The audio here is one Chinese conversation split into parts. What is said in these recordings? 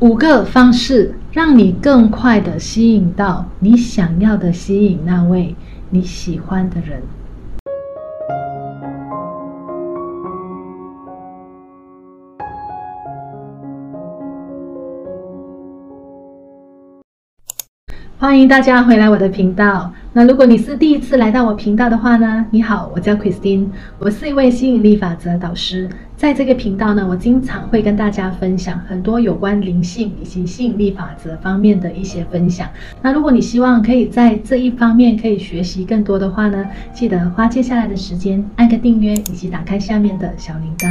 五个方式，让你更快的吸引到你想要的，吸引那位你喜欢的人。欢迎大家回来我的频道。那如果你是第一次来到我频道的话呢，你好，我叫 Christine，我是一位吸引力法则导师。在这个频道呢，我经常会跟大家分享很多有关灵性以及吸引力法则方面的一些分享。那如果你希望可以在这一方面可以学习更多的话呢，记得花接下来的时间按个订阅，以及打开下面的小铃铛。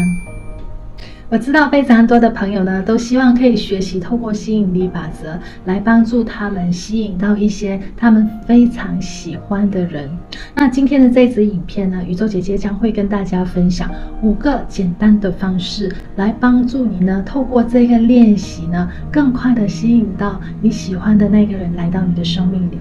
我知道非常多的朋友呢，都希望可以学习透过吸引力法则来帮助他们吸引到一些他们非常喜欢的人。那今天的这支影片呢，宇宙姐姐将会跟大家分享五个简单的方式，来帮助你呢，透过这个练习呢，更快的吸引到你喜欢的那个人来到你的生命里。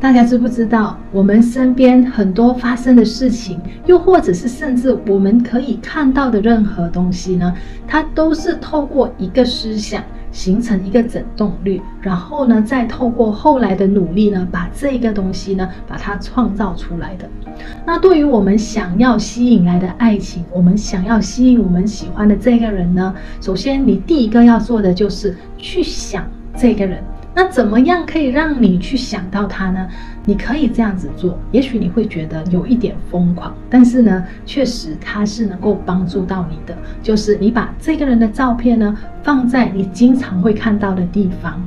大家知不知道，我们身边很多发生的事情，又或者是甚至我们可以看到的任何东西呢？它都是透过一个思想形成一个振动率，然后呢，再透过后来的努力呢，把这个东西呢，把它创造出来的。那对于我们想要吸引来的爱情，我们想要吸引我们喜欢的这个人呢，首先你第一个要做的就是去想这个人。那怎么样可以让你去想到他呢？你可以这样子做，也许你会觉得有一点疯狂，但是呢，确实他是能够帮助到你的。就是你把这个人的照片呢，放在你经常会看到的地方。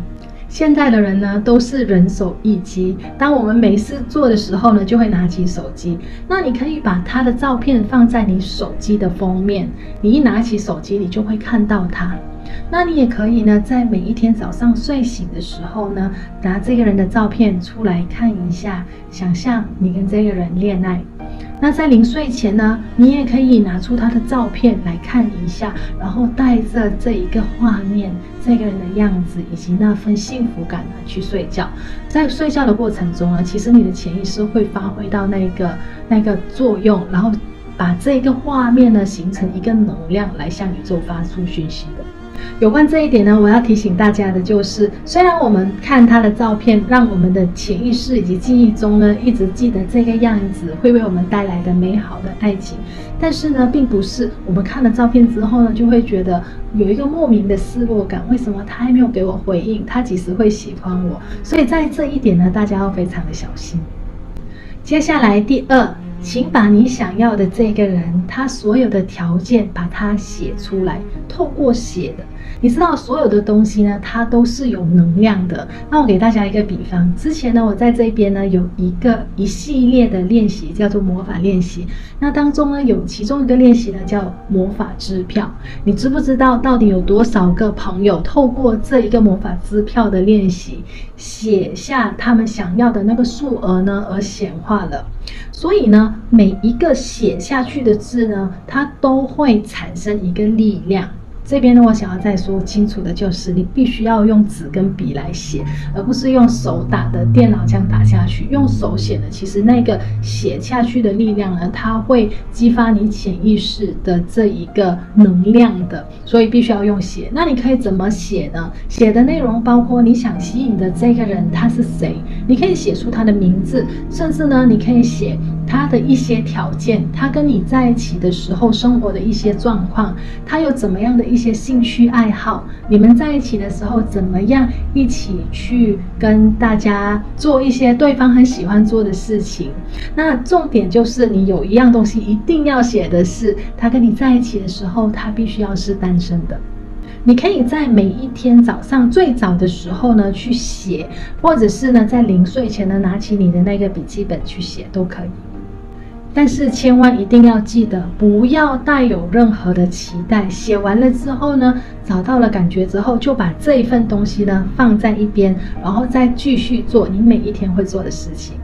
现在的人呢，都是人手一机，当我们没事做的时候呢，就会拿起手机。那你可以把他的照片放在你手机的封面，你一拿起手机，你就会看到他。那你也可以呢，在每一天早上睡醒的时候呢，拿这个人的照片出来看一下，想象你跟这个人恋爱。那在临睡前呢，你也可以拿出他的照片来看一下，然后带着这一个画面、这个人的样子以及那份幸福感呢去睡觉。在睡觉的过程中呢，其实你的潜意识会发挥到那个那个作用，然后把这个画面呢形成一个能量来向宇宙发出讯息的。有关这一点呢，我要提醒大家的就是，虽然我们看他的照片，让我们的潜意识以及记忆中呢，一直记得这个样子，会为我们带来的美好的爱情，但是呢，并不是我们看了照片之后呢，就会觉得有一个莫名的失落感。为什么他还没有给我回应？他几时会喜欢我？所以在这一点呢，大家要非常的小心。接下来第二。请把你想要的这个人，他所有的条件，把它写出来。透过写的，你知道所有的东西呢，它都是有能量的。那我给大家一个比方，之前呢，我在这边呢有一个一系列的练习，叫做魔法练习。那当中呢，有其中一个练习呢叫魔法支票。你知不知道到底有多少个朋友透过这一个魔法支票的练习，写下他们想要的那个数额呢，而显化了？所以呢，每一个写下去的字呢，它都会产生一个力量。这边呢，我想要再说清楚的就是，你必须要用纸跟笔来写，而不是用手打的电脑这样打下去。用手写的，其实那个写下去的力量呢，它会激发你潜意识的这一个能量的，所以必须要用写。那你可以怎么写呢？写的内容包括你想吸引的这个人他是谁，你可以写出他的名字，甚至呢，你可以写。他的一些条件，他跟你在一起的时候生活的一些状况，他有怎么样的一些兴趣爱好，你们在一起的时候怎么样一起去跟大家做一些对方很喜欢做的事情。那重点就是你有一样东西一定要写的是，他跟你在一起的时候，他必须要是单身的。你可以在每一天早上最早的时候呢去写，或者是呢在临睡前呢拿起你的那个笔记本去写都可以。但是千万一定要记得，不要带有任何的期待。写完了之后呢，找到了感觉之后，就把这一份东西呢放在一边，然后再继续做你每一天会做的事情。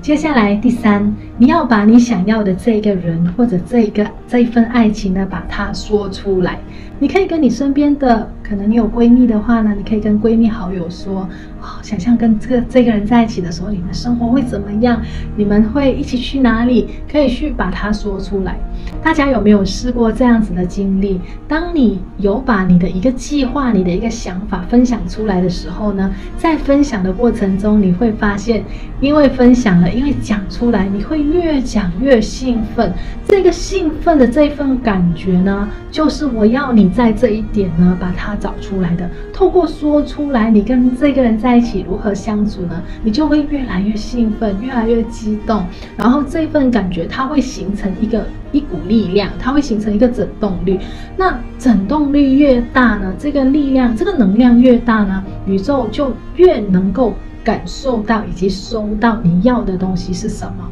接下来第三，你要把你想要的这个人或者这个这一份爱情呢，把它说出来。你可以跟你身边的，可能你有闺蜜的话呢，你可以跟闺蜜好友说，哦，想象跟这个这个人在一起的时候，你们生活会怎么样？你们会一起去哪里？可以去把它说出来。大家有没有试过这样子的经历？当你有把你的一个计划、你的一个想法分享出来的时候呢，在分享的过程中，你会发现，因为分享了，因为讲出来，你会越讲越兴奋。这个兴奋的这份感觉呢，就是我要你在这一点呢，把它找出来的。透过说出来，你跟这个人在一起如何相处呢？你就会越来越兴奋，越来越激动。然后这份感觉，它会形成一个一股力量，它会形成一个整动力。那整动力越大呢，这个力量，这个能量越大呢，宇宙就越能够感受到以及收到你要的东西是什么。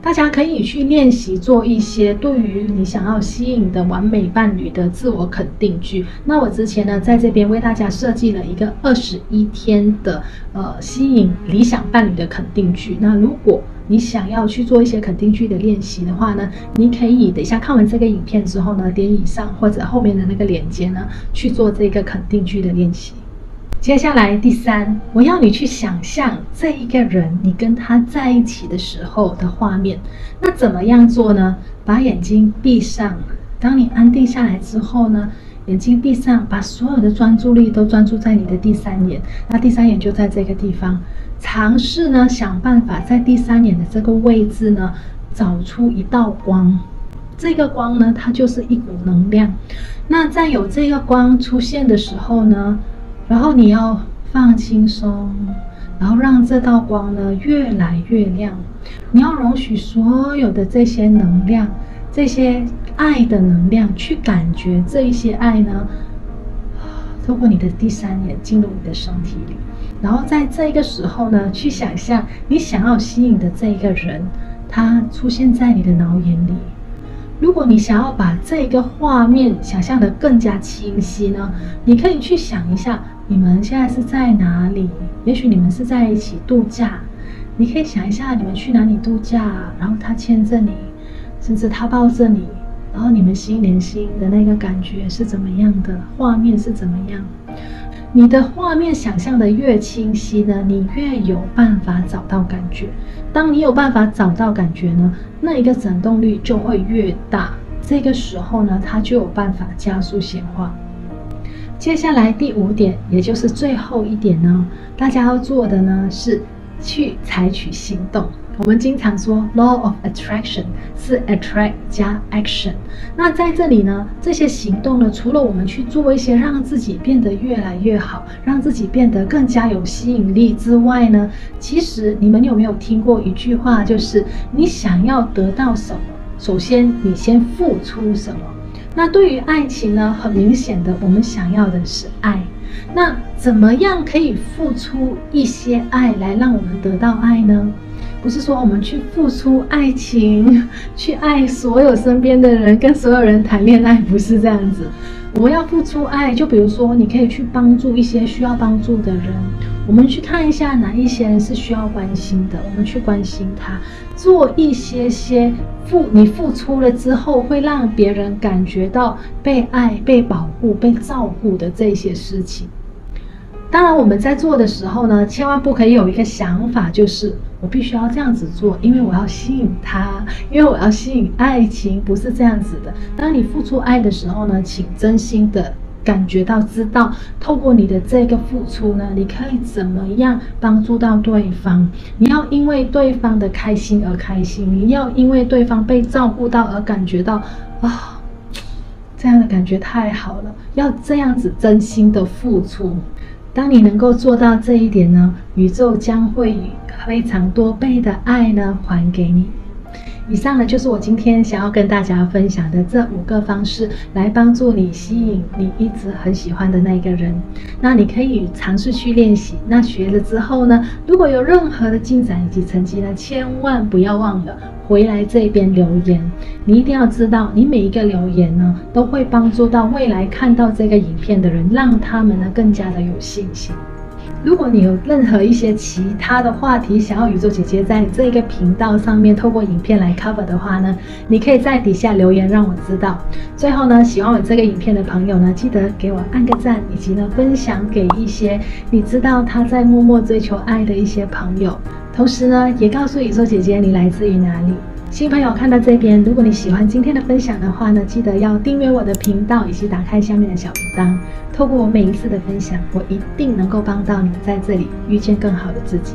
大家可以去练习做一些对于你想要吸引的完美伴侣的自我肯定句。那我之前呢，在这边为大家设计了一个二十一天的呃吸引理想伴侣的肯定句。那如果你想要去做一些肯定句的练习的话呢，你可以等一下看完这个影片之后呢，点以上或者后面的那个链接呢，去做这个肯定句的练习。接下来第三，我要你去想象这一个人，你跟他在一起的时候的画面。那怎么样做呢？把眼睛闭上。当你安定下来之后呢，眼睛闭上，把所有的专注力都专注在你的第三眼。那第三眼就在这个地方。尝试呢，想办法在第三眼的这个位置呢，找出一道光。这个光呢，它就是一股能量。那在有这个光出现的时候呢，然后你要放轻松，然后让这道光呢越来越亮。你要容许所有的这些能量、这些爱的能量去感觉这一些爱呢，透过你的第三眼进入你的身体里。然后在这个时候呢，去想象你想要吸引的这一个人，他出现在你的脑眼里。如果你想要把这个画面想象的更加清晰呢，你可以去想一下，你们现在是在哪里？也许你们是在一起度假，你可以想一下你们去哪里度假，然后他牵着你，甚至他抱着你，然后你们心连心的那个感觉是怎么样的？画面是怎么样？你的画面想象的越清晰呢，你越有办法找到感觉。当你有办法找到感觉呢，那一个振动率就会越大。这个时候呢，它就有办法加速显化。接下来第五点，也就是最后一点呢，大家要做的呢是去采取行动。我们经常说 law of attraction 是 attract 加 action。那在这里呢，这些行动呢，除了我们去做一些让自己变得越来越好，让自己变得更加有吸引力之外呢，其实你们有没有听过一句话，就是你想要得到什么，首先你先付出什么。那对于爱情呢，很明显的，我们想要的是爱。那怎么样可以付出一些爱来让我们得到爱呢？不是说我们去付出爱情，去爱所有身边的人，跟所有人谈恋爱，不是这样子。我们要付出爱，就比如说，你可以去帮助一些需要帮助的人。我们去看一下哪一些人是需要关心的，我们去关心他，做一些些付，你付出了之后，会让别人感觉到被爱、被保护、被照顾的这些事情。当然，我们在做的时候呢，千万不可以有一个想法，就是我必须要这样子做，因为我要吸引他，因为我要吸引爱情，不是这样子的。当你付出爱的时候呢，请真心的感觉到，知道透过你的这个付出呢，你可以怎么样帮助到对方。你要因为对方的开心而开心，你要因为对方被照顾到而感觉到啊、这样的感觉太好了。要这样子真心的付出。当你能够做到这一点呢，宇宙将会以非常多倍的爱呢还给你。以上呢就是我今天想要跟大家分享的这五个方式，来帮助你吸引你一直很喜欢的那个人。那你可以尝试去练习。那学了之后呢，如果有任何的进展以及成绩呢，千万不要忘了回来这边留言。你一定要知道，你每一个留言呢，都会帮助到未来看到这个影片的人，让他们呢更加的有信心。如果你有任何一些其他的话题想要宇宙姐姐在这个频道上面透过影片来 cover 的话呢，你可以在底下留言让我知道。最后呢，喜欢我这个影片的朋友呢，记得给我按个赞，以及呢分享给一些你知道他在默默追求爱的一些朋友。同时呢，也告诉宇宙姐姐你来自于哪里。新朋友看到这边，如果你喜欢今天的分享的话呢，记得要订阅我的频道，以及打开下面的小铃铛。透过我每一次的分享，我一定能够帮到你在这里遇见更好的自己。